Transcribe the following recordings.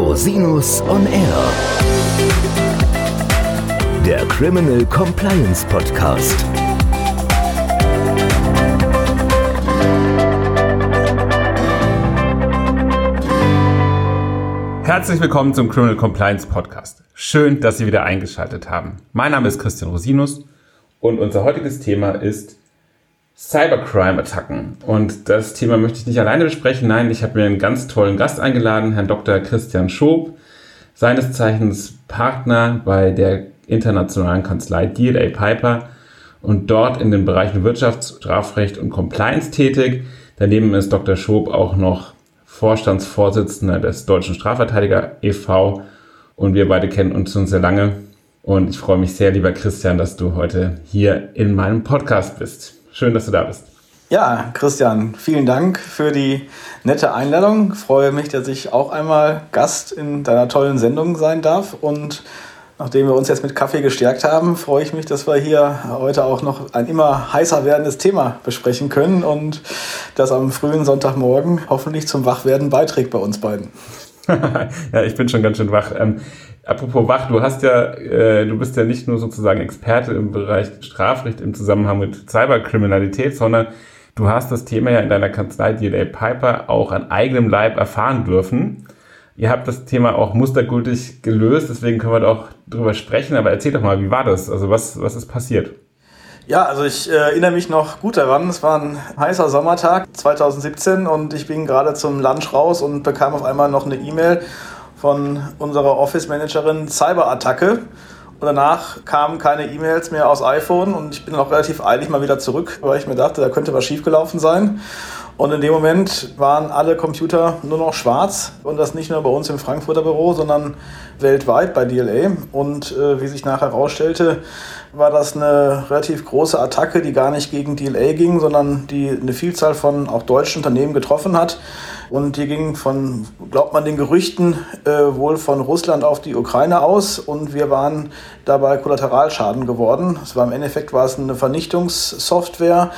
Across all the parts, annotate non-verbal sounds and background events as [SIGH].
Rosinus on Air. Der Criminal Compliance Podcast. Herzlich willkommen zum Criminal Compliance Podcast. Schön, dass Sie wieder eingeschaltet haben. Mein Name ist Christian Rosinus und unser heutiges Thema ist Cybercrime-Attacken. Und das Thema möchte ich nicht alleine besprechen. Nein, ich habe mir einen ganz tollen Gast eingeladen, Herrn Dr. Christian Schob, seines Zeichens Partner bei der internationalen Kanzlei DLA Piper und dort in den Bereichen Wirtschafts-, Strafrecht und Compliance tätig. Daneben ist Dr. Schob auch noch Vorstandsvorsitzender des Deutschen Strafverteidiger e.V. Und wir beide kennen uns schon sehr lange. Und ich freue mich sehr, lieber Christian, dass du heute hier in meinem Podcast bist. Schön, dass du da bist. Ja, Christian, vielen Dank für die nette Einladung. Ich freue mich, dass ich auch einmal Gast in deiner tollen Sendung sein darf. Und nachdem wir uns jetzt mit Kaffee gestärkt haben, freue ich mich, dass wir hier heute auch noch ein immer heißer werdendes Thema besprechen können und das am frühen Sonntagmorgen hoffentlich zum Wachwerden beiträgt bei uns beiden. [LAUGHS] ja, ich bin schon ganz schön wach. Ähm, apropos wach, du hast ja, äh, du bist ja nicht nur sozusagen Experte im Bereich Strafrecht im Zusammenhang mit Cyberkriminalität, sondern du hast das Thema ja in deiner Kanzlei DLA Piper auch an eigenem Leib erfahren dürfen. Ihr habt das Thema auch mustergültig gelöst, deswegen können wir da auch drüber sprechen. Aber erzähl doch mal, wie war das? Also was, was ist passiert? Ja, also ich äh, erinnere mich noch gut daran. Es war ein heißer Sommertag 2017 und ich bin gerade zum Lunch raus und bekam auf einmal noch eine E-Mail von unserer Office-Managerin Cyberattacke. Und danach kamen keine E-Mails mehr aus iPhone und ich bin auch relativ eilig mal wieder zurück, weil ich mir dachte, da könnte was schiefgelaufen sein. Und in dem Moment waren alle Computer nur noch schwarz und das nicht nur bei uns im Frankfurter Büro, sondern weltweit bei DLA. Und äh, wie sich nachher herausstellte, war das eine relativ große Attacke, die gar nicht gegen DLA ging, sondern die eine Vielzahl von auch deutschen Unternehmen getroffen hat. Und die ging von, glaubt man den Gerüchten, äh, wohl von Russland auf die Ukraine aus. Und wir waren dabei Kollateralschaden geworden. Es war im Endeffekt war es eine Vernichtungssoftware,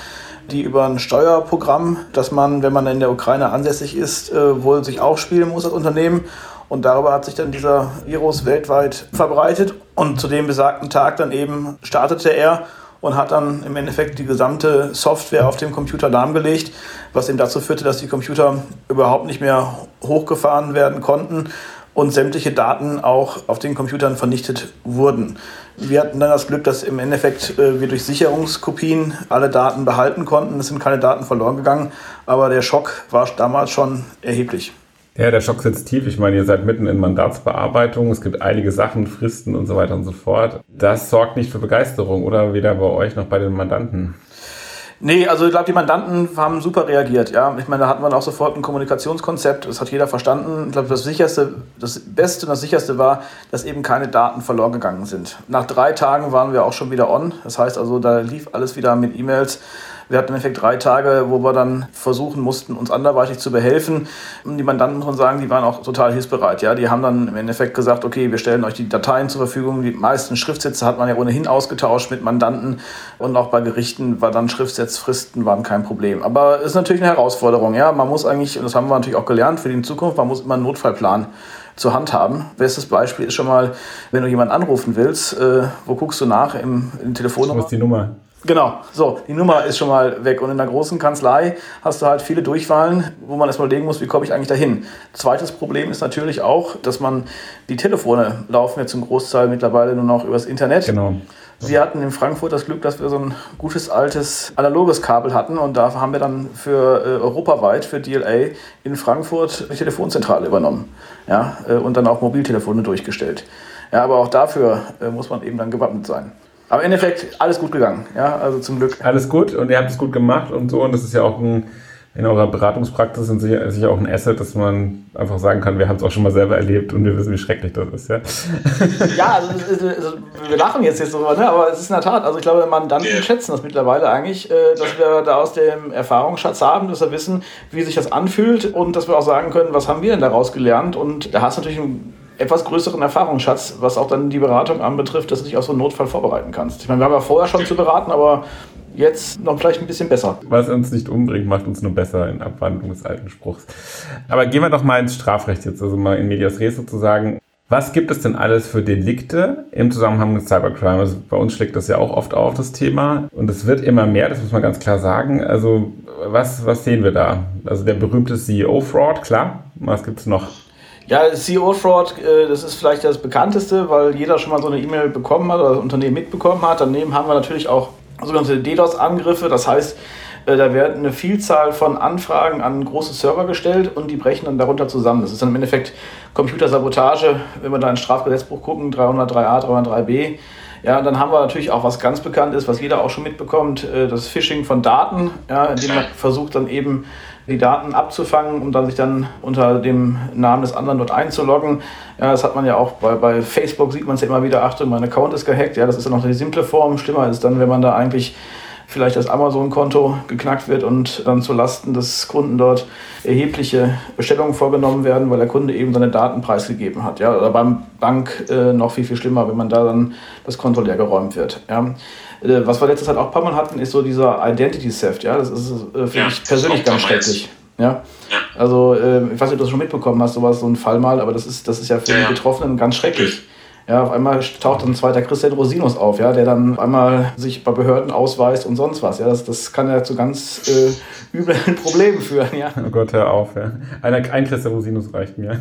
die über ein Steuerprogramm, das man, wenn man in der Ukraine ansässig ist, äh, wohl sich aufspielen muss als Unternehmen. Und darüber hat sich dann dieser Virus weltweit verbreitet. Und zu dem besagten Tag dann eben startete er und hat dann im Endeffekt die gesamte Software auf dem Computer lahmgelegt, was eben dazu führte, dass die Computer überhaupt nicht mehr hochgefahren werden konnten und sämtliche Daten auch auf den Computern vernichtet wurden. Wir hatten dann das Glück, dass im Endeffekt äh, wir durch Sicherungskopien alle Daten behalten konnten. Es sind keine Daten verloren gegangen, aber der Schock war damals schon erheblich. Ja, der Schock sitzt tief. Ich meine, ihr seid mitten in Mandatsbearbeitung. Es gibt einige Sachen, Fristen und so weiter und so fort. Das sorgt nicht für Begeisterung, oder? Weder bei euch noch bei den Mandanten. Nee, also ich glaube, die Mandanten haben super reagiert. Ja, ich meine, da hatten wir auch sofort ein Kommunikationskonzept. Das hat jeder verstanden. Ich glaube, das sicherste, das Beste und das sicherste war, dass eben keine Daten verloren gegangen sind. Nach drei Tagen waren wir auch schon wieder on. Das heißt also, da lief alles wieder mit E-Mails. Wir hatten im Endeffekt drei Tage, wo wir dann versuchen mussten, uns anderweitig zu behelfen. Die Mandanten, muss man sagen, die waren auch total hilfsbereit. Ja? Die haben dann im Endeffekt gesagt, okay, wir stellen euch die Dateien zur Verfügung. Die meisten Schriftsätze hat man ja ohnehin ausgetauscht mit Mandanten. Und auch bei Gerichten war dann Schriftsetzfristen waren kein Problem. Aber es ist natürlich eine Herausforderung. Ja? Man muss eigentlich, und das haben wir natürlich auch gelernt für die Zukunft, man muss immer einen Notfallplan zur Hand haben. Bestes Beispiel ist schon mal, wenn du jemanden anrufen willst, äh, wo guckst du nach im, im Telefonnummer? Wo ist die Nummer? Genau, so, die Nummer ist schon mal weg. Und in der großen Kanzlei hast du halt viele Durchfallen, wo man erstmal überlegen muss, wie komme ich eigentlich dahin. Zweites Problem ist natürlich auch, dass man die Telefone laufen ja zum Großteil mittlerweile nur noch übers Internet. Genau. Wir hatten in Frankfurt das Glück, dass wir so ein gutes altes analoges Kabel hatten und da haben wir dann für äh, europaweit, für DLA in Frankfurt die Telefonzentrale übernommen. Ja, äh, und dann auch Mobiltelefone durchgestellt. Ja, aber auch dafür äh, muss man eben dann gewappnet sein. Aber im Endeffekt alles gut gegangen, ja, also zum Glück. Alles gut und ihr habt es gut gemacht und so und das ist ja auch ein, in eurer Beratungspraxis sind sicher, sicher auch ein Asset, dass man einfach sagen kann, wir haben es auch schon mal selber erlebt und wir wissen, wie schrecklich das ist, ja. [LAUGHS] ja, also, also, wir lachen jetzt jetzt drüber, ne? aber es ist in der Tat, also ich glaube, Mandanten schätzen das mittlerweile eigentlich, äh, dass wir da aus dem Erfahrungsschatz haben, dass wir wissen, wie sich das anfühlt und dass wir auch sagen können, was haben wir denn daraus gelernt und da hast du natürlich ein etwas größeren Erfahrungsschatz, was auch dann die Beratung anbetrifft, dass du dich auf so einen Notfall vorbereiten kannst. Ich meine, wir haben ja vorher schon zu beraten, aber jetzt noch vielleicht ein bisschen besser. Was uns nicht umbringt, macht uns nur besser in Abwandlung des alten Spruchs. Aber gehen wir doch mal ins Strafrecht jetzt, also mal in Medias Res sozusagen. Was gibt es denn alles für Delikte im Zusammenhang mit Cybercrime? Also bei uns schlägt das ja auch oft auf, das Thema. Und es wird immer mehr, das muss man ganz klar sagen. Also was, was sehen wir da? Also der berühmte CEO-Fraud, klar. Was gibt es noch? Ja, CEO-Fraud, äh, das ist vielleicht das bekannteste, weil jeder schon mal so eine E-Mail bekommen hat oder das Unternehmen mitbekommen hat. Daneben haben wir natürlich auch sogenannte DDoS-Angriffe. Das heißt, äh, da werden eine Vielzahl von Anfragen an große Server gestellt und die brechen dann darunter zusammen. Das ist dann im Endeffekt Computersabotage, wenn wir da ins Strafgesetzbuch gucken, 303a, 303b. Ja, dann haben wir natürlich auch was ganz bekannt ist, was jeder auch schon mitbekommt, äh, das Phishing von Daten, ja, indem man versucht dann eben die Daten abzufangen, um dann sich dann unter dem Namen des anderen dort einzuloggen. Ja, das hat man ja auch bei, bei Facebook, sieht man es ja immer wieder, Achtung, mein Account ist gehackt. Ja, das ist ja noch die simple Form. Schlimmer ist dann, wenn man da eigentlich vielleicht das Amazon-Konto geknackt wird und dann zu Lasten des Kunden dort erhebliche Bestellungen vorgenommen werden, weil der Kunde eben seine Daten preisgegeben hat. Ja, oder beim Bank äh, noch viel, viel schlimmer, wenn man da dann das Konto leer geräumt wird. Ja. Äh, was wir letztes Zeit auch ein paar Mal hatten, ist so dieser Identity Theft. Ja, das ist äh, für ja, mich persönlich ganz schrecklich. Ja. Also, äh, ich weiß nicht, ob du das schon mitbekommen hast, sowas, so ein Fall mal, aber das ist, das ist ja für ja. die Betroffenen ganz schrecklich. Ja, auf einmal taucht dann ein zweiter Christian Rosinus auf, ja, der dann einmal sich bei Behörden ausweist und sonst was. Ja, das, das kann ja zu ganz äh, üblen [LAUGHS] Problemen führen, ja. Oh Gott, hör auf, ja. Einer, ein Christian Rosinus reicht mir. [LAUGHS]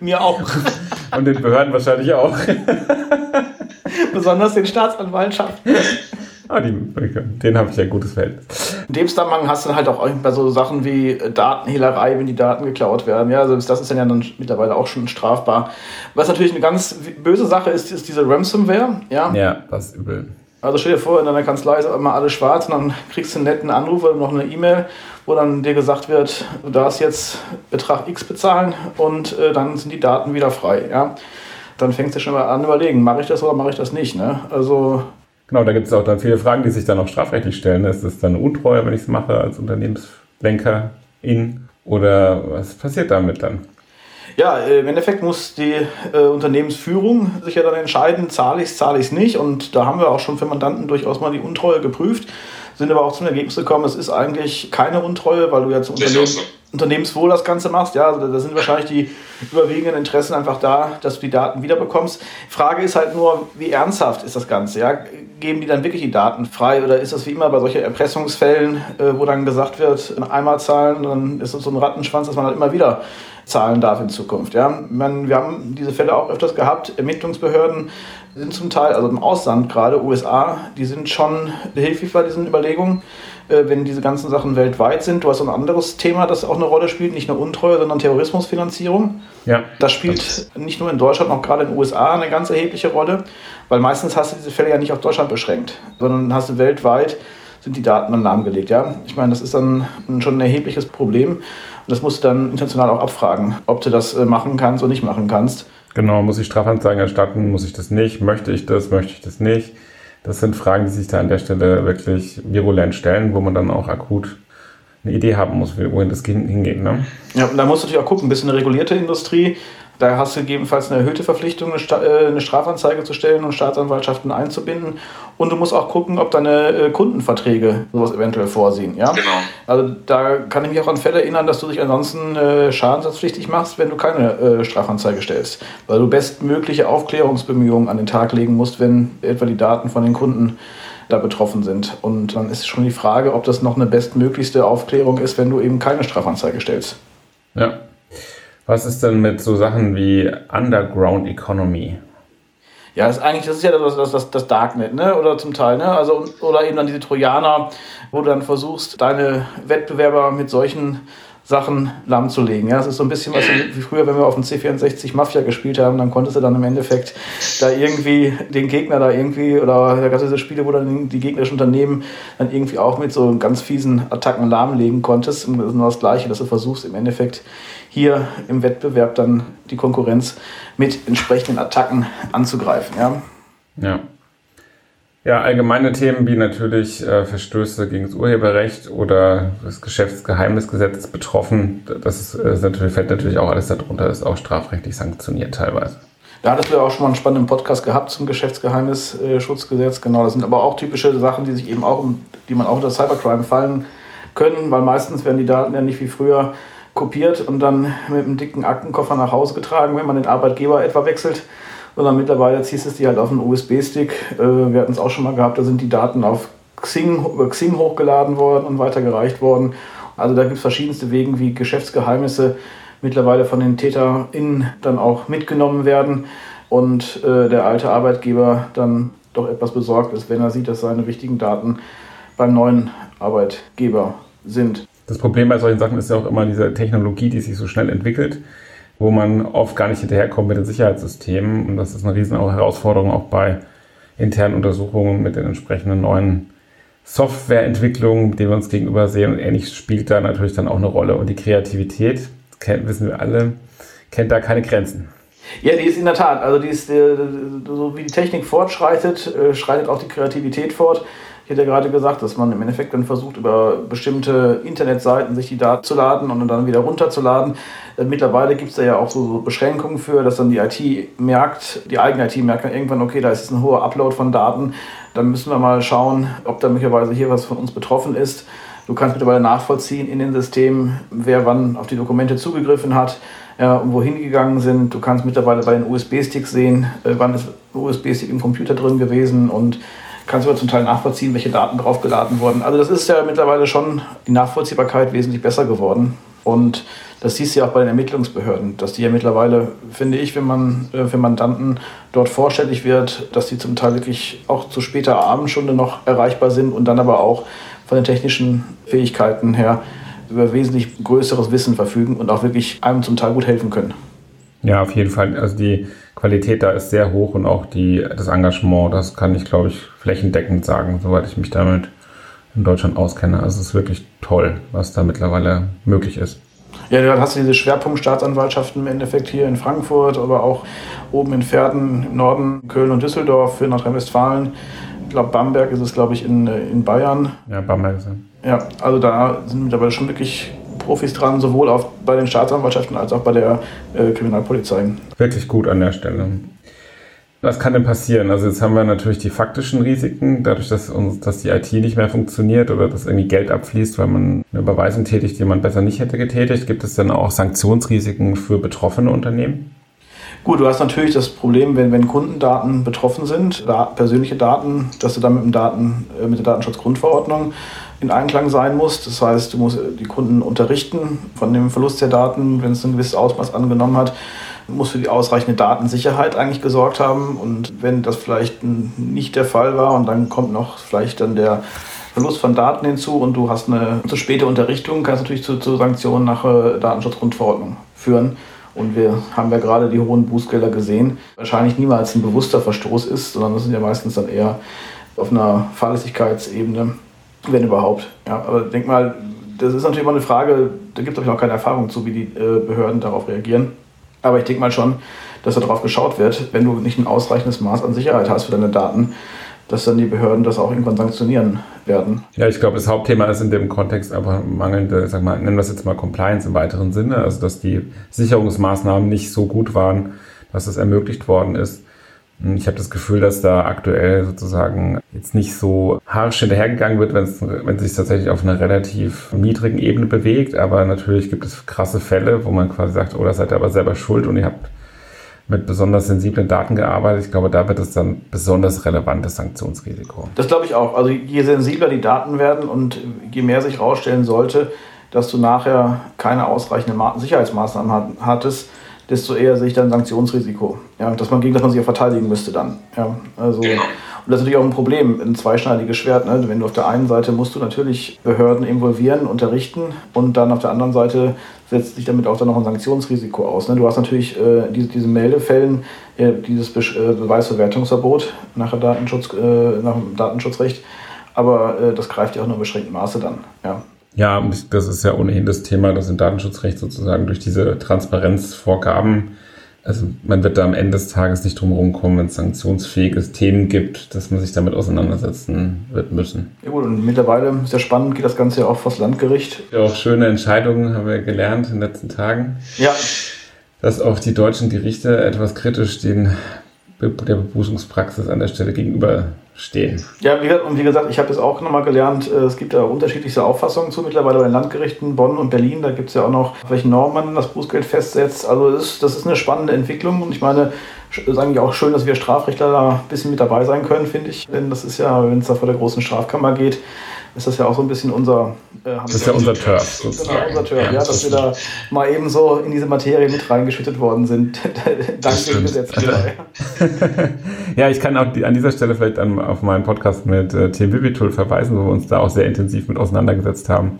mir auch. Und den Behörden wahrscheinlich auch. [LAUGHS] [LAUGHS] Besonders den Staatsanwaltschaften. Ah, die, den habe ich ja ein gutes Verhältnis. In dem Zusammenhang hast du halt auch bei so Sachen wie Datenhehlerei, wenn die Daten geklaut werden. Ja, also das ist dann ja dann mittlerweile auch schon strafbar. Was natürlich eine ganz böse Sache ist, ist diese Ransomware. Ja, ja das ist übel. Also stell dir vor, in deiner Kanzlei ist immer alles schwarz und dann kriegst du einen netten Anruf oder noch eine E-Mail, wo dann dir gesagt wird, du darfst jetzt Betrag X bezahlen und äh, dann sind die Daten wieder frei. Ja? Dann fängst du schon mal an überlegen, mache ich das oder mache ich das nicht. Ne? Also Genau, da gibt es auch dann viele Fragen, die sich dann auch strafrechtlich stellen. Ist es dann untreu, wenn ich es mache als Unternehmenslenker in? Oder was passiert damit dann? Ja, äh, im Endeffekt muss die äh, Unternehmensführung sich ja dann entscheiden, zahle ich es, zahle ich es nicht. Und da haben wir auch schon für Mandanten durchaus mal die Untreue geprüft, sind aber auch zum Ergebnis gekommen, es ist eigentlich keine Untreue, weil du ja zum Unternehmen, Unternehmenswohl das Ganze machst. Ja, also da sind wahrscheinlich die überwiegenden Interessen einfach da, dass du die Daten wiederbekommst. Frage ist halt nur, wie ernsthaft ist das Ganze? Ja? Geben die dann wirklich die Daten frei oder ist das wie immer bei solchen Erpressungsfällen, äh, wo dann gesagt wird, einmal zahlen, dann ist das so ein Rattenschwanz, dass man halt immer wieder zahlen darf in Zukunft. Ja? Man, wir haben diese Fälle auch öfters gehabt. Ermittlungsbehörden sind zum Teil, also im Ausland gerade, USA, die sind schon hilflich bei diesen Überlegungen, wenn diese ganzen Sachen weltweit sind. Du hast ein anderes Thema, das auch eine Rolle spielt, nicht nur Untreue, sondern Terrorismusfinanzierung. Ja. Das spielt nicht nur in Deutschland, auch gerade in den USA eine ganz erhebliche Rolle, weil meistens hast du diese Fälle ja nicht auf Deutschland beschränkt, sondern hast du weltweit sind die Daten dann lahmgelegt. Ja? Ich meine, das ist dann schon ein erhebliches Problem. Und das musst du dann international auch abfragen, ob du das äh, machen kannst oder nicht machen kannst. Genau, muss ich Strafanzeigen erstatten, muss ich das nicht, möchte ich das, möchte ich das nicht. Das sind Fragen, die sich da an der Stelle wirklich virulent stellen, wo man dann auch akut eine Idee haben muss, wohin das hingeht. Ne? Ja, und da musst du natürlich auch gucken, ein bisschen eine regulierte Industrie. Da hast du gegebenenfalls eine erhöhte Verpflichtung, äh, eine Strafanzeige zu stellen und Staatsanwaltschaften einzubinden. Und du musst auch gucken, ob deine äh, Kundenverträge sowas eventuell vorsehen. Ja? Genau. Also da kann ich mich auch an Fälle erinnern, dass du dich ansonsten äh, schadensersatzpflichtig machst, wenn du keine Strafanzeige stellst. Weil du bestmögliche Aufklärungsbemühungen an den Tag legen musst, wenn etwa die Daten von den Kunden da betroffen sind. Und dann ist schon die Frage, ob das noch eine bestmöglichste Aufklärung ist, wenn du eben keine Strafanzeige stellst. Ja, was ist denn mit so Sachen wie Underground Economy? Ja, das ist eigentlich, das ist ja das, das, das Darknet, ne? Oder zum Teil, ne? Also, oder eben dann diese Trojaner, wo du dann versuchst, deine Wettbewerber mit solchen Sachen lahmzulegen. Ja, es ist so ein bisschen was wie früher, wenn wir auf dem C64 Mafia gespielt haben, dann konntest du dann im Endeffekt da irgendwie den Gegner da irgendwie, oder da gab es diese Spiele, wo dann die gegnerischen Unternehmen dann irgendwie auch mit so ganz fiesen Attacken lahmlegen konntest. Und das ist nur das Gleiche, dass du versuchst im Endeffekt hier im Wettbewerb dann die Konkurrenz mit entsprechenden Attacken anzugreifen. Ja. ja. Ja, allgemeine Themen wie natürlich äh, Verstöße gegen das Urheberrecht oder das Geschäftsgeheimnisgesetz betroffen, das ist, ist natürlich, fällt natürlich auch alles darunter, ist auch strafrechtlich sanktioniert teilweise. Da hattest du ja auch schon mal einen spannenden Podcast gehabt zum Geschäftsgeheimnisschutzgesetz. Genau, das sind aber auch typische Sachen, die sich eben auch, die man auch unter Cybercrime fallen können, weil meistens werden die Daten ja nicht wie früher kopiert und dann mit einem dicken Aktenkoffer nach Hause getragen, wenn man den Arbeitgeber etwa wechselt. Sondern mittlerweile ziehst es die halt auf einen USB-Stick. Äh, wir hatten es auch schon mal gehabt, da sind die Daten auf Xing, über Xing hochgeladen worden und weitergereicht worden. Also da gibt es verschiedenste Wege, wie Geschäftsgeheimnisse mittlerweile von den TäterInnen dann auch mitgenommen werden und äh, der alte Arbeitgeber dann doch etwas besorgt ist, wenn er sieht, dass seine wichtigen Daten beim neuen Arbeitgeber sind. Das Problem bei solchen Sachen ist ja auch immer diese Technologie, die sich so schnell entwickelt, wo man oft gar nicht hinterherkommt mit den Sicherheitssystemen. Und das ist eine riesen Herausforderung auch bei internen Untersuchungen mit den entsprechenden neuen Softwareentwicklungen, denen wir uns gegenüber sehen. Und ähnlich spielt da natürlich dann auch eine Rolle. Und die Kreativität, kennt, wissen wir alle, kennt da keine Grenzen. Ja, die ist in der Tat. Also die ist, äh, so wie die Technik fortschreitet, äh, schreitet auch die Kreativität fort. Ich hätte ja gerade gesagt, dass man im Endeffekt dann versucht, über bestimmte Internetseiten sich die Daten zu laden und dann wieder runterzuladen. Äh, mittlerweile gibt es da ja auch so Beschränkungen für, dass dann die IT merkt, die eigene IT merkt dann irgendwann, okay, da ist ein hoher Upload von Daten. Dann müssen wir mal schauen, ob da möglicherweise hier was von uns betroffen ist. Du kannst mittlerweile nachvollziehen in den Systemen, wer wann auf die Dokumente zugegriffen hat ja, und wohin gegangen sind. Du kannst mittlerweile bei den USB-Sticks sehen, äh, wann ist USB-Stick im Computer drin gewesen und kannst aber zum Teil nachvollziehen, welche Daten draufgeladen wurden. Also das ist ja mittlerweile schon die Nachvollziehbarkeit wesentlich besser geworden. Und das siehst du ja auch bei den Ermittlungsbehörden, dass die ja mittlerweile, finde ich, wenn man äh, für Mandanten dort vorstellig wird, dass die zum Teil wirklich auch zu später Abendstunde noch erreichbar sind und dann aber auch von den technischen Fähigkeiten her über wesentlich größeres Wissen verfügen und auch wirklich einem zum Teil gut helfen können. Ja, auf jeden Fall. Also die Qualität da ist sehr hoch und auch die, das Engagement, das kann ich, glaube ich, flächendeckend sagen, soweit ich mich damit in Deutschland auskenne. Also es ist wirklich toll, was da mittlerweile möglich ist. Ja, dann hast du diese Schwerpunktstaatsanwaltschaften im Endeffekt hier in Frankfurt, aber auch oben in Pferden im Norden, Köln und Düsseldorf für Nordrhein-Westfalen. Ich glaube, Bamberg ist es, glaube ich, in, in Bayern. Ja, Bamberg ist es. Ja, also da sind mittlerweile schon wirklich Profis dran, sowohl auf, bei den Staatsanwaltschaften als auch bei der äh, Kriminalpolizei. Wirklich gut an der Stelle. Was kann denn passieren? Also jetzt haben wir natürlich die faktischen Risiken, dadurch, dass, uns, dass die IT nicht mehr funktioniert oder dass irgendwie Geld abfließt, weil man eine Überweisung tätigt, die man besser nicht hätte getätigt. Gibt es dann auch Sanktionsrisiken für betroffene Unternehmen? Gut, du hast natürlich das Problem, wenn, wenn Kundendaten betroffen sind, da, persönliche Daten, dass du dann mit, dem Daten, äh, mit der Datenschutzgrundverordnung in Einklang sein muss. Das heißt, du musst die Kunden unterrichten von dem Verlust der Daten, wenn es ein gewisses Ausmaß angenommen hat. Du musst für die ausreichende Datensicherheit eigentlich gesorgt haben. Und wenn das vielleicht nicht der Fall war und dann kommt noch vielleicht dann der Verlust von Daten hinzu und du hast eine zu späte Unterrichtung, kannst natürlich zu, zu Sanktionen nach äh, Datenschutzgrundverordnung führen. Und wir haben ja gerade die hohen Bußgelder gesehen. Wahrscheinlich niemals ein bewusster Verstoß ist, sondern das sind ja meistens dann eher auf einer Fahrlässigkeitsebene wenn überhaupt. Ja, aber denk mal, das ist natürlich immer eine Frage, da gibt es auch keine Erfahrung zu, wie die äh, Behörden darauf reagieren. Aber ich denke mal schon, dass darauf geschaut wird, wenn du nicht ein ausreichendes Maß an Sicherheit hast für deine Daten, dass dann die Behörden das auch irgendwann sanktionieren werden. Ja, ich glaube, das Hauptthema ist in dem Kontext einfach mangelnde, sag mal, nennen wir es jetzt mal Compliance im weiteren Sinne, also dass die Sicherungsmaßnahmen nicht so gut waren, dass es ermöglicht worden ist. Ich habe das Gefühl, dass da aktuell sozusagen jetzt nicht so harsch hinterhergegangen wird, wenn es sich tatsächlich auf einer relativ niedrigen Ebene bewegt. Aber natürlich gibt es krasse Fälle, wo man quasi sagt, oh, da seid ihr aber selber schuld und ihr habt mit besonders sensiblen Daten gearbeitet. Ich glaube, da wird es dann besonders relevantes Sanktionsrisiko. Das glaube ich auch. Also je sensibler die Daten werden und je mehr sich herausstellen sollte, dass du nachher keine ausreichenden Sicherheitsmaßnahmen hattest, desto eher sehe ich dann Sanktionsrisiko. Ja, dass man gegen das man sich ja verteidigen müsste dann. Ja, also, genau. Und das ist natürlich auch ein Problem, ein zweischneidiges Schwert. Ne? Wenn du auf der einen Seite musst du natürlich Behörden involvieren, unterrichten und dann auf der anderen Seite setzt sich damit auch dann noch ein Sanktionsrisiko aus. Ne? Du hast natürlich äh, diese, diese Meldefällen, äh, dieses Be äh, Beweisverwertungsverbot nach, Datenschutz, äh, nach dem Datenschutzrecht, aber äh, das greift ja auch nur in beschränktem Maße dann. Ja. Ja, das ist ja ohnehin das Thema, dass im Datenschutzrecht sozusagen durch diese Transparenzvorgaben, also man wird da am Ende des Tages nicht drum kommen, wenn es sanktionsfähige Themen gibt, dass man sich damit auseinandersetzen wird müssen. Ja gut, und mittlerweile ist ja spannend, geht das Ganze ja auch vors Landgericht. Ja, auch schöne Entscheidungen haben wir gelernt in den letzten Tagen. Ja. dass auch die deutschen Gerichte etwas kritisch den, der Bebußungspraxis an der Stelle gegenüberstehen. Ja, wie, und wie gesagt, ich habe das auch nochmal gelernt, äh, es gibt ja unterschiedlichste Auffassungen zu mittlerweile bei den Landgerichten Bonn und Berlin. Da gibt es ja auch noch, welche Normen man das Bußgeld festsetzt. Also das ist, das ist eine spannende Entwicklung und ich meine, es ist eigentlich auch schön, dass wir Strafrechtler da ein bisschen mit dabei sein können, finde ich. Denn das ist ja, wenn es da vor der großen Strafkammer geht, ist das ja auch so ein bisschen unser. Äh, das ist ja unser Turf. Genau, unser Turf, ja, dass wir da mal eben so in diese Materie mit reingeschüttet worden sind. Dank dem Gesetzgeber. ja, ich kann auch an dieser Stelle vielleicht an, auf meinen Podcast mit äh, Tim Vivitul verweisen, wo wir uns da auch sehr intensiv mit auseinandergesetzt haben.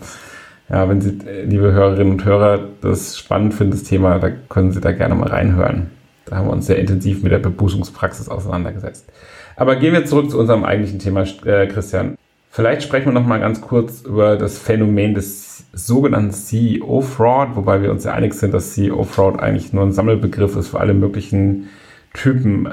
Ja, wenn Sie, äh, liebe Hörerinnen und Hörer, das spannend finden, das Thema, da können Sie da gerne mal reinhören. Da haben wir uns sehr intensiv mit der Bebußungspraxis auseinandergesetzt. Aber gehen wir zurück zu unserem eigentlichen Thema, äh, Christian. Vielleicht sprechen wir noch mal ganz kurz über das Phänomen des sogenannten CEO-Fraud, wobei wir uns ja einig sind, dass CEO-Fraud eigentlich nur ein Sammelbegriff ist für alle möglichen Typen.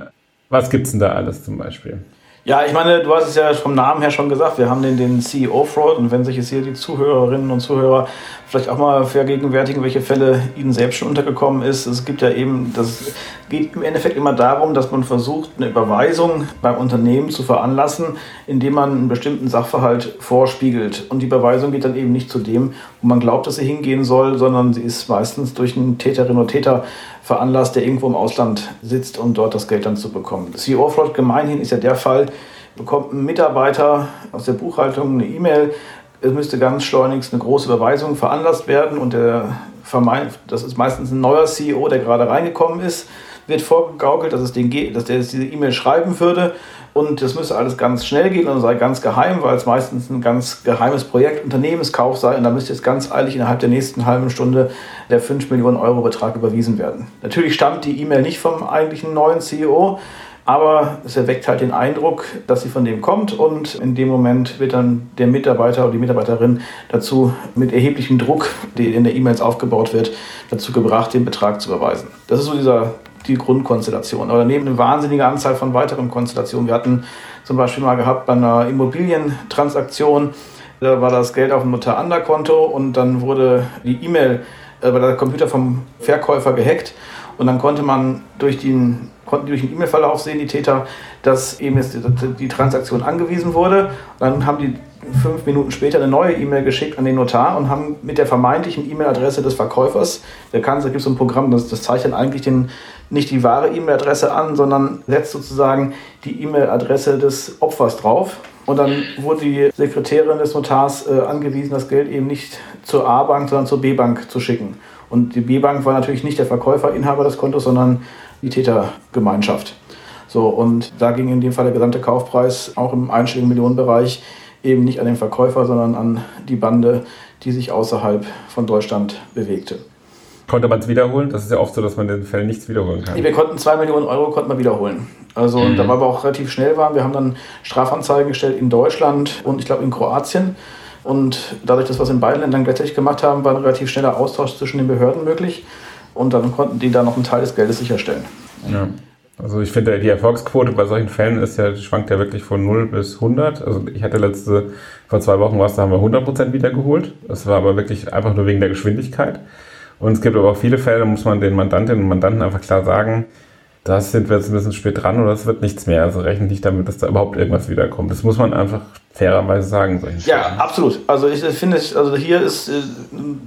Was gibt's denn da alles zum Beispiel? Ja, ich meine, du hast es ja vom Namen her schon gesagt, wir haben den, den CEO-Fraud und wenn sich jetzt hier die Zuhörerinnen und Zuhörer vielleicht auch mal vergegenwärtigen, welche Fälle ihnen selbst schon untergekommen ist. Es gibt ja eben, das geht im Endeffekt immer darum, dass man versucht, eine Überweisung beim Unternehmen zu veranlassen, indem man einen bestimmten Sachverhalt vorspiegelt. Und die Überweisung geht dann eben nicht zu dem, wo man glaubt, dass sie hingehen soll, sondern sie ist meistens durch einen Täterin oder Täter veranlasst, der irgendwo im Ausland sitzt, um dort das Geld dann zu bekommen. CEO-Fraud gemeinhin ist ja der Fall, bekommt ein Mitarbeiter aus der Buchhaltung eine E-Mail, es müsste ganz schleunigst eine große Überweisung veranlasst werden und der das ist meistens ein neuer CEO, der gerade reingekommen ist, wird vorgegaukelt, dass, es den, dass der diese E-Mail schreiben würde und das müsste alles ganz schnell gehen und sei ganz geheim, weil es meistens ein ganz geheimes Projekt, Unternehmenskauf sei und da müsste jetzt ganz eilig innerhalb der nächsten halben Stunde der 5 Millionen Euro Betrag überwiesen werden. Natürlich stammt die E-Mail nicht vom eigentlichen neuen CEO, aber es erweckt halt den Eindruck, dass sie von dem kommt und in dem Moment wird dann der Mitarbeiter oder die Mitarbeiterin dazu mit erheblichem Druck, der in der E-Mails aufgebaut wird, dazu gebracht, den Betrag zu überweisen. Das ist so dieser, die Grundkonstellation. Aber daneben eine wahnsinnige Anzahl von weiteren Konstellationen. Wir hatten zum Beispiel mal gehabt bei einer Immobilientransaktion, da war das Geld auf dem Notar-Ander-Konto und dann wurde die E-Mail, äh, bei der Computer vom Verkäufer gehackt und dann konnte man durch den konnten durch den E-Mail-Verlauf sehen, die Täter, dass eben jetzt die, die Transaktion angewiesen wurde. Dann haben die fünf Minuten später eine neue E-Mail geschickt an den Notar und haben mit der vermeintlichen E-Mail-Adresse des Verkäufers, der kann, da gibt es so ein Programm, das, das zeichnet eigentlich den, nicht die wahre E-Mail-Adresse an, sondern setzt sozusagen die E-Mail-Adresse des Opfers drauf. Und dann wurde die Sekretärin des Notars äh, angewiesen, das Geld eben nicht zur A-Bank, sondern zur B-Bank zu schicken. Und die B-Bank war natürlich nicht der Verkäufer, Inhaber des Kontos, sondern die Tätergemeinschaft. So, und da ging in dem Fall der gesamte Kaufpreis auch im einstelligen Millionenbereich eben nicht an den Verkäufer, sondern an die Bande, die sich außerhalb von Deutschland bewegte. Konnte man es wiederholen? Das ist ja oft so, dass man in den Fällen nichts wiederholen kann. Wir konnten zwei Millionen Euro konnten wir wiederholen. Also mhm. da war wir auch relativ schnell waren. Wir haben dann Strafanzeigen gestellt in Deutschland und ich glaube in Kroatien. Und dadurch, dass wir es in beiden Ländern gleichzeitig gemacht haben, war ein relativ schneller Austausch zwischen den Behörden möglich und dann konnten die da noch einen Teil des Geldes sicherstellen. Ja. Also ich finde, die Erfolgsquote bei solchen Fällen ist ja, schwankt ja wirklich von 0 bis 100. Also ich hatte letzte, vor zwei Wochen was, da haben wir 100% wiedergeholt. Das war aber wirklich einfach nur wegen der Geschwindigkeit. Und es gibt aber auch viele Fälle, da muss man den Mandantinnen und Mandanten einfach klar sagen, das sind wir jetzt ein bisschen spät dran oder es wird nichts mehr. Also rechnet nicht damit, dass da überhaupt irgendwas wiederkommt. Das muss man einfach fairerweise sagen. Ja, absolut. Also ich finde, also hier ist, äh,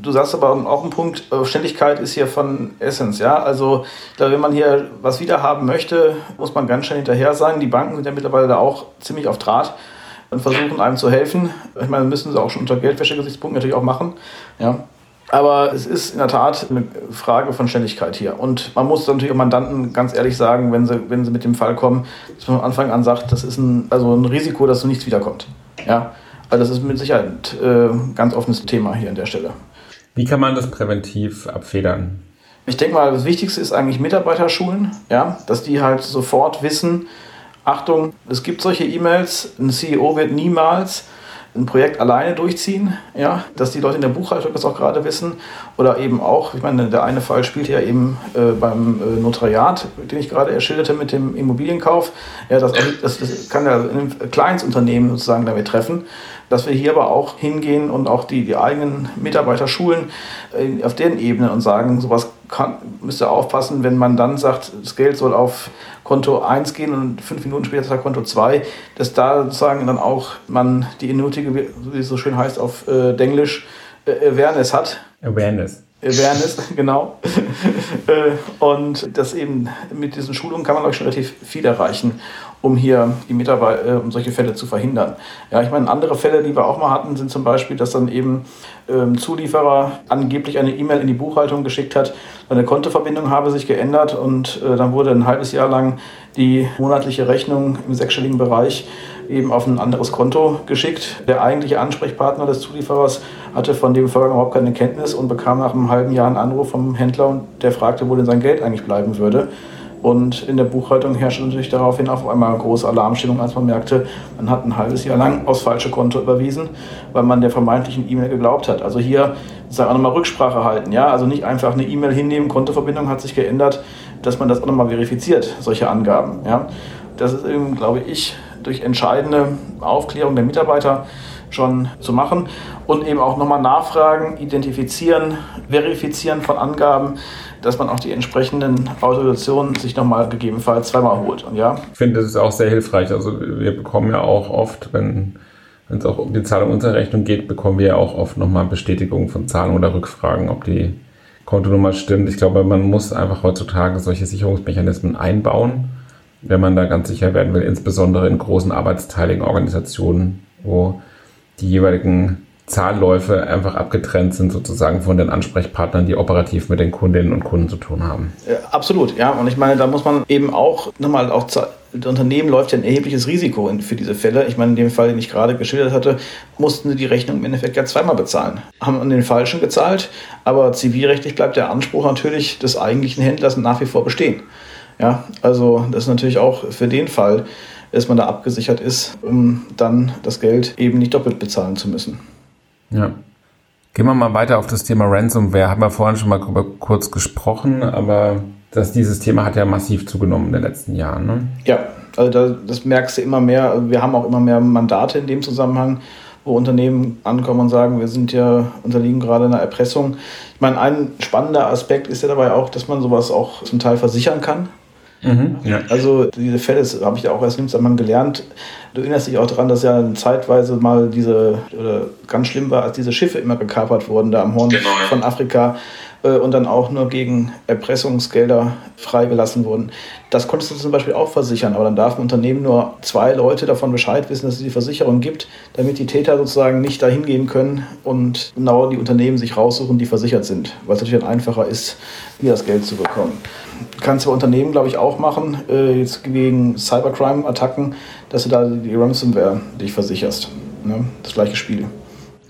du sagst aber auch ein Punkt, äh, Ständigkeit ist hier von Essence, ja. Also ich glaube, wenn man hier was wiederhaben möchte, muss man ganz schnell hinterher sein. Die Banken sind ja mittlerweile da auch ziemlich auf Draht und versuchen einem zu helfen. Ich meine, müssen sie auch schon unter Geldwäschegesichtspunkten natürlich auch machen, ja. Aber es ist in der Tat eine Frage von Ständigkeit hier. Und man muss natürlich auch Mandanten ganz ehrlich sagen, wenn sie, wenn sie mit dem Fall kommen, dass man von Anfang an sagt, das ist ein, also ein Risiko, dass so nichts wiederkommt. Ja? Also das ist mit Sicherheit äh, ein ganz offenes Thema hier an der Stelle. Wie kann man das präventiv abfedern? Ich denke mal, das Wichtigste ist eigentlich Mitarbeiterschulen, ja? dass die halt sofort wissen, Achtung, es gibt solche E-Mails, ein CEO wird niemals ein Projekt alleine durchziehen, ja, dass die Leute in der Buchhaltung das auch gerade wissen oder eben auch, ich meine, der eine Fall spielt ja eben äh, beim äh, Notariat, den ich gerade erschilderte mit dem Immobilienkauf, ja, das, das, das kann ja ein Kleinsunternehmen sozusagen damit treffen, dass wir hier aber auch hingehen und auch die, die eigenen Mitarbeiter schulen äh, auf deren Ebene und sagen, sowas kann, müsst ihr aufpassen, wenn man dann sagt, das Geld soll auf Konto 1 gehen und fünf Minuten später sagt Konto 2, dass da sozusagen dann auch man die nötige, wie es so schön heißt auf äh, Denglisch, äh, Awareness hat. Awareness. Awareness, [LAUGHS] genau. Äh, und das eben mit diesen Schulungen kann man auch schon relativ viel erreichen, um hier die Mitarbeiter, äh, um solche Fälle zu verhindern. Ja, ich meine, andere Fälle, die wir auch mal hatten, sind zum Beispiel, dass dann eben ähm, Zulieferer angeblich eine E-Mail in die Buchhaltung geschickt hat, seine Kontoverbindung habe sich geändert und äh, dann wurde ein halbes Jahr lang die monatliche Rechnung im sechsstelligen Bereich eben auf ein anderes Konto geschickt. Der eigentliche Ansprechpartner des Zulieferers hatte von dem Vorgang überhaupt keine Kenntnis und bekam nach einem halben Jahr einen Anruf vom Händler und der fragte, wo denn sein Geld eigentlich bleiben würde. Und in der Buchhaltung herrschte natürlich daraufhin auf einmal große Alarmstimmung, als man merkte, man hat ein halbes Jahr lang aufs falsche Konto überwiesen, weil man der vermeintlichen E-Mail geglaubt hat. Also hier auch nochmal Rücksprache halten. Ja? Also nicht einfach eine E-Mail hinnehmen, Kontoverbindung hat sich geändert, dass man das auch nochmal verifiziert, solche Angaben. Ja? Das ist eben, glaube ich, durch entscheidende Aufklärung der Mitarbeiter schon zu machen und eben auch nochmal nachfragen, identifizieren, verifizieren von Angaben, dass man auch die entsprechenden Autorisationen sich nochmal gegebenenfalls zweimal holt. Und ja. Ich finde, das ist auch sehr hilfreich. Also wir bekommen ja auch oft, wenn wenn es auch um die Zahlung unserer Rechnung geht, bekommen wir ja auch oft nochmal Bestätigungen von Zahlungen oder Rückfragen, ob die Kontonummer stimmt. Ich glaube, man muss einfach heutzutage solche Sicherungsmechanismen einbauen wenn man da ganz sicher werden will, insbesondere in großen arbeitsteiligen Organisationen, wo die jeweiligen Zahlläufe einfach abgetrennt sind sozusagen von den Ansprechpartnern, die operativ mit den Kundinnen und Kunden zu tun haben. Ja, absolut, ja. Und ich meine, da muss man eben auch nochmal auch das Unternehmen läuft ja ein erhebliches Risiko für diese Fälle. Ich meine, in dem Fall, den ich gerade geschildert hatte, mussten sie die Rechnung im Endeffekt ja zweimal bezahlen. Haben an den Falschen gezahlt, aber zivilrechtlich bleibt der Anspruch natürlich des eigentlichen Händlers nach wie vor bestehen. Ja, also das ist natürlich auch für den Fall, dass man da abgesichert ist, um dann das Geld eben nicht doppelt bezahlen zu müssen. Ja. Gehen wir mal weiter auf das Thema Ransomware. Haben wir vorhin schon mal kurz gesprochen, aber das, dieses Thema hat ja massiv zugenommen in den letzten Jahren. Ne? Ja, also da, das merkst du immer mehr. Wir haben auch immer mehr Mandate in dem Zusammenhang, wo Unternehmen ankommen und sagen, wir sind ja, unterliegen gerade einer Erpressung. Ich meine, ein spannender Aspekt ist ja dabei auch, dass man sowas auch zum Teil versichern kann. Mhm, ja. Also diese Fälle habe ich ja auch erst im Zusammenhang gelernt. Du erinnerst dich auch daran, dass ja zeitweise mal diese, oder ganz schlimm war, als diese Schiffe immer gekapert wurden, da am Horn genau, ja. von Afrika und dann auch nur gegen Erpressungsgelder freigelassen wurden. Das konntest du zum Beispiel auch versichern, aber dann darf ein Unternehmen nur zwei Leute davon Bescheid wissen, dass es die Versicherung gibt, damit die Täter sozusagen nicht dahin gehen können und genau die Unternehmen sich raussuchen, die versichert sind, weil es natürlich dann einfacher ist, hier das Geld zu bekommen kannst du bei Unternehmen, glaube ich, auch machen, äh, jetzt gegen Cybercrime-Attacken, dass du da die Ransomware dich versicherst. Ne? Das gleiche Spiel.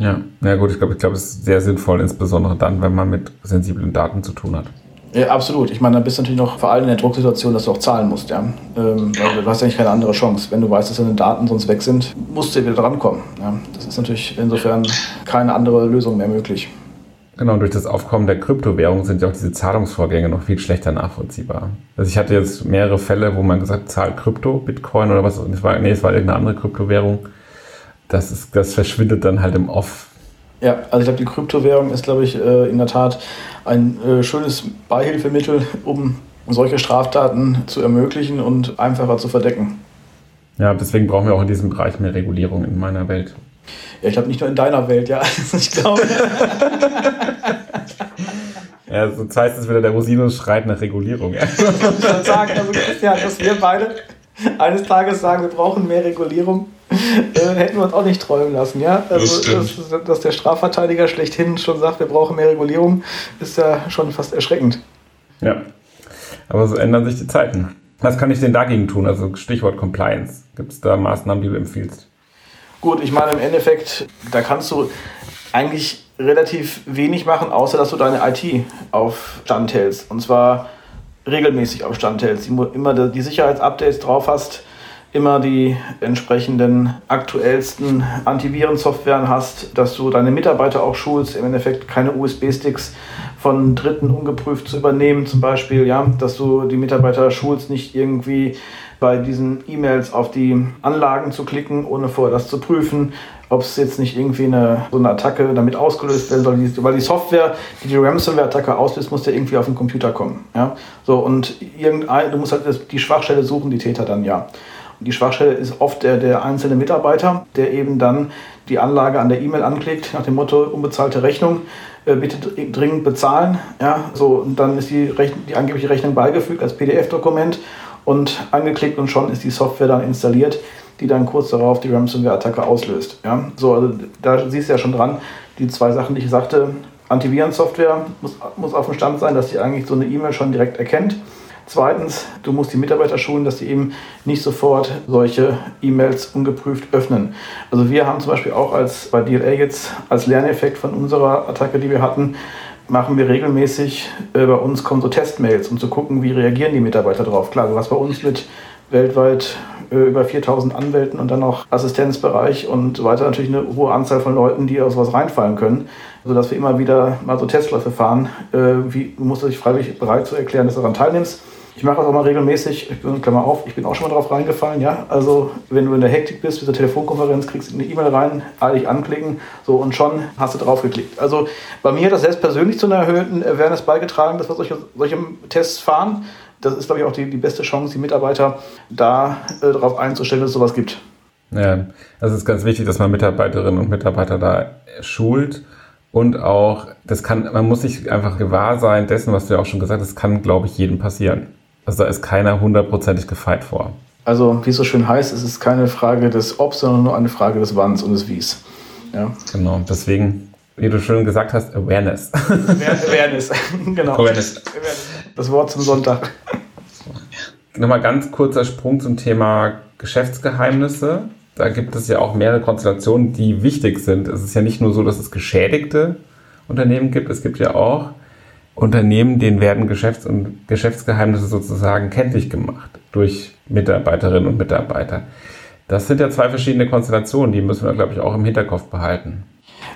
Ja, ja gut, ich glaube, ich glaube, es ist sehr sinnvoll, insbesondere dann, wenn man mit sensiblen Daten zu tun hat. Ja, absolut. Ich meine, dann bist du natürlich noch vor allem in der Drucksituation, dass du auch zahlen musst, ja. Ähm, weil du hast eigentlich keine andere Chance. Wenn du weißt, dass deine Daten sonst weg sind, musst du wieder drankommen. Ja. Das ist natürlich insofern keine andere Lösung mehr möglich. Genau, durch das Aufkommen der Kryptowährung sind ja auch diese Zahlungsvorgänge noch viel schlechter nachvollziehbar. Also ich hatte jetzt mehrere Fälle, wo man gesagt zahlt Krypto, Bitcoin oder was, nee, es war irgendeine andere Kryptowährung. Das, ist, das verschwindet dann halt im Off. Ja, also ich glaube, die Kryptowährung ist, glaube ich, äh, in der Tat ein äh, schönes Beihilfemittel, um solche Straftaten zu ermöglichen und einfacher zu verdecken. Ja, deswegen brauchen wir auch in diesem Bereich mehr Regulierung in meiner Welt. Ja, ich glaube nicht nur in deiner Welt, ja. [LAUGHS] ich glaube. [LAUGHS] ja, sonst heißt es wieder, der Rosinus schreit nach Regulierung. Ja. [LAUGHS] ich würde sagen, also Christian, dass wir beide eines Tages sagen, wir brauchen mehr Regulierung, äh, hätten wir uns auch nicht träumen lassen, ja. Also, das dass, dass der Strafverteidiger schlechthin schon sagt, wir brauchen mehr Regulierung, ist ja schon fast erschreckend. Ja. Aber so ändern sich die Zeiten. Was kann ich denn dagegen tun? Also Stichwort Compliance. Gibt es da Maßnahmen, die du empfiehlst? Gut, ich meine, im Endeffekt, da kannst du eigentlich relativ wenig machen, außer dass du deine IT auf Stand hältst. Und zwar regelmäßig auf Stand hältst. Immer die Sicherheitsupdates drauf hast, immer die entsprechenden aktuellsten Antivirensoftwaren hast, dass du deine Mitarbeiter auch schulst, im Endeffekt keine USB-Sticks von Dritten ungeprüft zu übernehmen, zum Beispiel, ja, dass du die Mitarbeiter schulst, nicht irgendwie bei diesen E-Mails auf die Anlagen zu klicken, ohne vorher das zu prüfen, ob es jetzt nicht irgendwie eine, so eine Attacke damit ausgelöst werden soll, weil die Software, die die Ransomware-Attacke auslöst, muss ja irgendwie auf den Computer kommen. Ja? So, und irgendein, du musst halt die Schwachstelle suchen, die Täter dann ja. Die Schwachstelle ist oft der, der einzelne Mitarbeiter, der eben dann die Anlage an der E-Mail anklickt, nach dem Motto unbezahlte Rechnung, äh, bitte dringend bezahlen. Ja? So, und dann ist die, Rechnung, die angebliche Rechnung beigefügt als PDF-Dokument und angeklickt und schon ist die Software dann installiert, die dann kurz darauf die Ransomware-Attacke auslöst. Ja? So, also da siehst du ja schon dran, die zwei Sachen, die ich sagte, Antivirensoftware muss, muss auf dem Stand sein, dass sie eigentlich so eine E-Mail schon direkt erkennt. Zweitens, du musst die Mitarbeiter schulen, dass sie eben nicht sofort solche E-Mails ungeprüft öffnen. Also wir haben zum Beispiel auch als bei DLA jetzt als Lerneffekt von unserer Attacke, die wir hatten, machen wir regelmäßig, äh, bei uns kommen so Testmails, um zu gucken, wie reagieren die Mitarbeiter drauf. Klar, hast bei uns mit weltweit äh, über 4000 Anwälten und dann noch Assistenzbereich und weiter natürlich eine hohe Anzahl von Leuten, die aus was reinfallen können, sodass wir immer wieder mal so Testläufe fahren. Äh, wie, du musst dich freiwillig bereit zu erklären, dass du daran teilnimmst. Ich mache das auch mal regelmäßig. Ich bin, Klammer auf, ich bin auch schon mal drauf reingefallen. Ja? Also, wenn du in der Hektik bist, bist der Telefonkonferenz, kriegst du eine E-Mail rein, eilig anklicken, so und schon hast du drauf geklickt. Also, bei mir hat das selbst persönlich zu einer erhöhten Awareness beigetragen, dass wir solche, solche Tests fahren. Das ist, glaube ich, auch die, die beste Chance, die Mitarbeiter da äh, darauf einzustellen, dass es sowas gibt. Ja, das ist ganz wichtig, dass man Mitarbeiterinnen und Mitarbeiter da schult. Und auch, das kann, man muss sich einfach gewahr sein dessen, was du ja auch schon gesagt hast, das kann, glaube ich, jedem passieren. Also da ist keiner hundertprozentig gefeit vor. Also, wie es so schön heißt, es ist keine Frage des Obs, sondern nur eine Frage des Wanns und des Wies. Ja. Genau, deswegen, wie du schon gesagt hast, Awareness. Awareness, [LAUGHS] genau. Awareness. Das Wort zum Sonntag. Nochmal ganz kurzer Sprung zum Thema Geschäftsgeheimnisse. Da gibt es ja auch mehrere Konstellationen, die wichtig sind. Es ist ja nicht nur so, dass es geschädigte Unternehmen gibt, es gibt ja auch Unternehmen, denen werden Geschäfts- und Geschäftsgeheimnisse sozusagen kenntlich gemacht durch Mitarbeiterinnen und Mitarbeiter. Das sind ja zwei verschiedene Konstellationen, die müssen wir, glaube ich, auch im Hinterkopf behalten.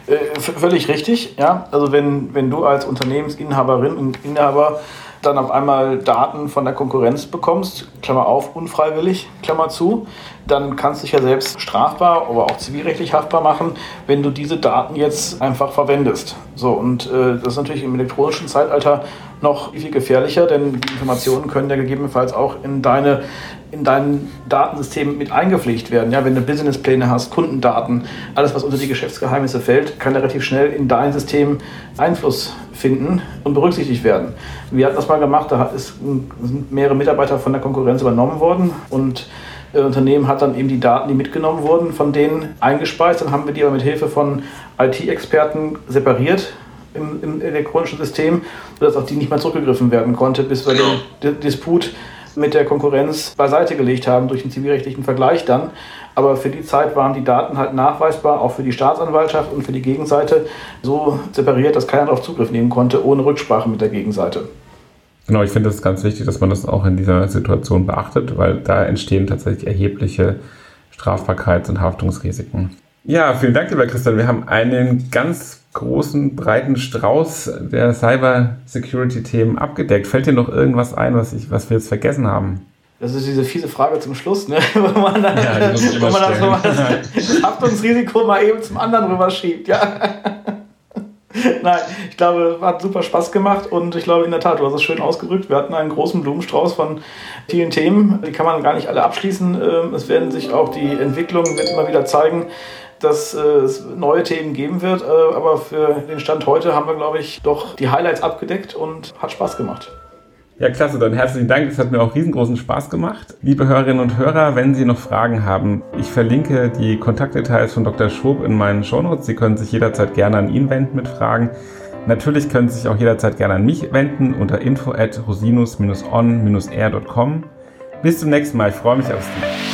Äh, völlig richtig, ja. Also wenn, wenn du als Unternehmensinhaberin und Inhaber dann auf einmal Daten von der Konkurrenz bekommst, Klammer auf, unfreiwillig, Klammer zu, dann kannst du dich ja selbst strafbar, aber auch zivilrechtlich haftbar machen, wenn du diese Daten jetzt einfach verwendest. So, und äh, das ist natürlich im elektronischen Zeitalter noch viel gefährlicher, denn die Informationen können ja gegebenenfalls auch in deine in dein Datensystem mit eingepflegt werden. Ja, wenn du Businesspläne hast, Kundendaten, alles, was unter die Geschäftsgeheimnisse fällt, kann relativ schnell in dein System Einfluss finden und berücksichtigt werden. Wir hatten das mal gemacht, da sind mehrere Mitarbeiter von der Konkurrenz übernommen worden und das äh, Unternehmen hat dann eben die Daten, die mitgenommen wurden, von denen eingespeist. Dann haben wir die aber mit Hilfe von IT-Experten separiert im, im, elektronischen System, sodass auf die nicht mehr zurückgegriffen werden konnte, bis wir den Disput mit der Konkurrenz beiseite gelegt haben durch einen zivilrechtlichen Vergleich dann. Aber für die Zeit waren die Daten halt nachweisbar, auch für die Staatsanwaltschaft und für die Gegenseite so separiert, dass keiner darauf Zugriff nehmen konnte, ohne Rücksprache mit der Gegenseite. Genau, ich finde es ganz wichtig, dass man das auch in dieser Situation beachtet, weil da entstehen tatsächlich erhebliche Strafbarkeits- und Haftungsrisiken. Ja, vielen Dank, lieber Christian. Wir haben einen ganz großen, breiten Strauß der Cyber-Security-Themen abgedeckt. Fällt dir noch irgendwas ein, was, ich, was wir jetzt vergessen haben? Das ist diese fiese Frage zum Schluss, ne? [LAUGHS] wo man dann, ja, wo man dann so das Haftungsrisiko mal eben zum anderen rüberschiebt. Ja. Nein, ich glaube, hat super Spaß gemacht und ich glaube in der Tat, du hast es schön ausgerückt. Wir hatten einen großen Blumenstrauß von vielen Themen. Die kann man gar nicht alle abschließen. Ähm, es werden sich auch die Entwicklungen wird immer wieder zeigen, dass äh, es neue Themen geben wird. Äh, aber für den Stand heute haben wir, glaube ich, doch die Highlights abgedeckt und hat Spaß gemacht. Ja, klasse, dann herzlichen Dank. Es hat mir auch riesengroßen Spaß gemacht. Liebe Hörerinnen und Hörer, wenn Sie noch Fragen haben, ich verlinke die Kontaktdetails von Dr. Schob in meinen Shownotes. Sie können sich jederzeit gerne an ihn wenden mit Fragen. Natürlich können Sie sich auch jederzeit gerne an mich wenden unter info at rosinus-on-r.com. Bis zum nächsten Mal. Ich freue mich auf Sie.